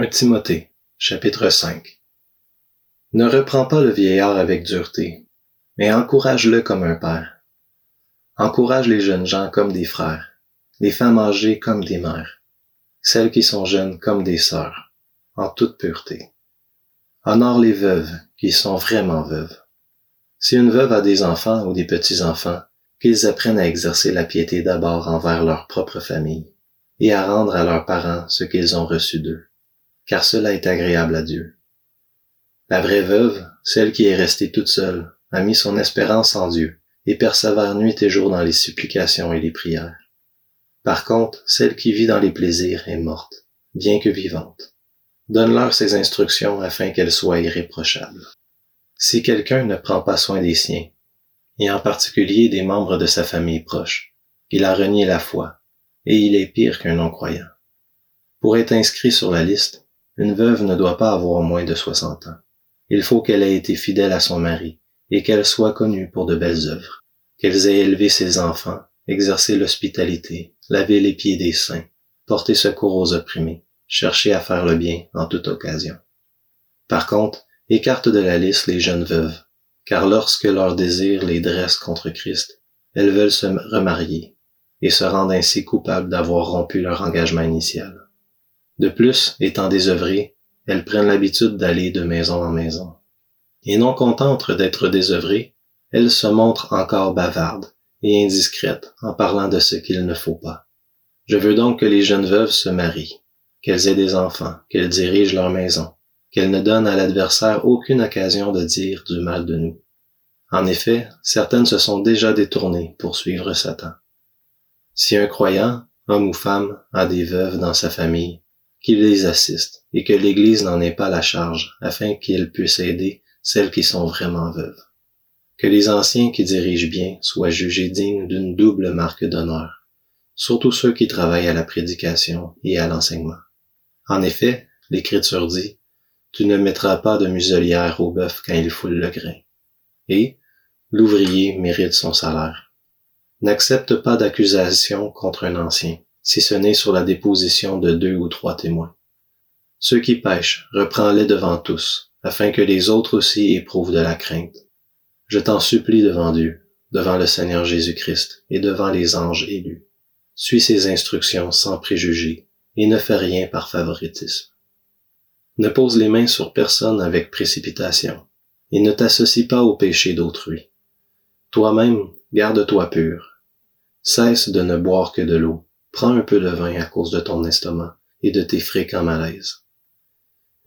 1 Timothée, chapitre 5 Ne reprends pas le vieillard avec dureté, mais encourage-le comme un père. Encourage les jeunes gens comme des frères, les femmes âgées comme des mères, celles qui sont jeunes comme des sœurs, en toute pureté. Honore les veuves qui sont vraiment veuves. Si une veuve a des enfants ou des petits-enfants, qu'ils apprennent à exercer la piété d'abord envers leur propre famille, et à rendre à leurs parents ce qu'ils ont reçu d'eux car cela est agréable à Dieu. La vraie veuve, celle qui est restée toute seule, a mis son espérance en Dieu et persévère nuit et jour dans les supplications et les prières. Par contre, celle qui vit dans les plaisirs est morte, bien que vivante. Donne-leur ses instructions afin qu'elles soient irréprochables. Si quelqu'un ne prend pas soin des siens, et en particulier des membres de sa famille proche, il a renié la foi, et il est pire qu'un non-croyant. Pour être inscrit sur la liste, une veuve ne doit pas avoir moins de 60 ans. Il faut qu'elle ait été fidèle à son mari et qu'elle soit connue pour de belles œuvres, qu'elle ait élevé ses enfants, exercé l'hospitalité, lavé les pieds des saints, porté secours aux opprimés, cherché à faire le bien en toute occasion. Par contre, écarte de la liste les jeunes veuves, car lorsque leur désir les dresse contre Christ, elles veulent se remarier et se rendent ainsi coupables d'avoir rompu leur engagement initial. De plus, étant désœuvrées, elles prennent l'habitude d'aller de maison en maison. Et non contentes d'être désœuvrées, elles se montrent encore bavardes et indiscrètes en parlant de ce qu'il ne faut pas. Je veux donc que les jeunes veuves se marient, qu'elles aient des enfants, qu'elles dirigent leur maison, qu'elles ne donnent à l'adversaire aucune occasion de dire du mal de nous. En effet, certaines se sont déjà détournées pour suivre Satan. Si un croyant, homme ou femme, a des veuves dans sa famille, qu'il les assiste et que l'Église n'en ait pas la charge afin qu'il puisse aider celles qui sont vraiment veuves. Que les anciens qui dirigent bien soient jugés dignes d'une double marque d'honneur, surtout ceux qui travaillent à la prédication et à l'enseignement. En effet, l'Écriture dit, Tu ne mettras pas de muselière au bœuf quand il foule le grain. Et l'ouvrier mérite son salaire. N'accepte pas d'accusation contre un ancien, si ce n'est sur la déposition de deux ou trois témoins. Ceux qui pêchent, reprends-les devant tous, afin que les autres aussi éprouvent de la crainte. Je t'en supplie devant Dieu, devant le Seigneur Jésus-Christ et devant les anges élus. Suis ses instructions sans préjugés et ne fais rien par favoritisme. Ne pose les mains sur personne avec précipitation et ne t'associe pas au péché d'autrui. Toi-même, garde-toi pur. Cesse de ne boire que de l'eau Prends un peu de vin à cause de ton estomac et de tes fréquents malaises.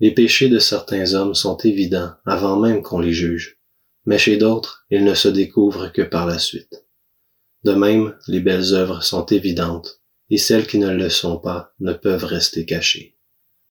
Les péchés de certains hommes sont évidents avant même qu'on les juge, mais chez d'autres, ils ne se découvrent que par la suite. De même, les belles œuvres sont évidentes, et celles qui ne le sont pas ne peuvent rester cachées.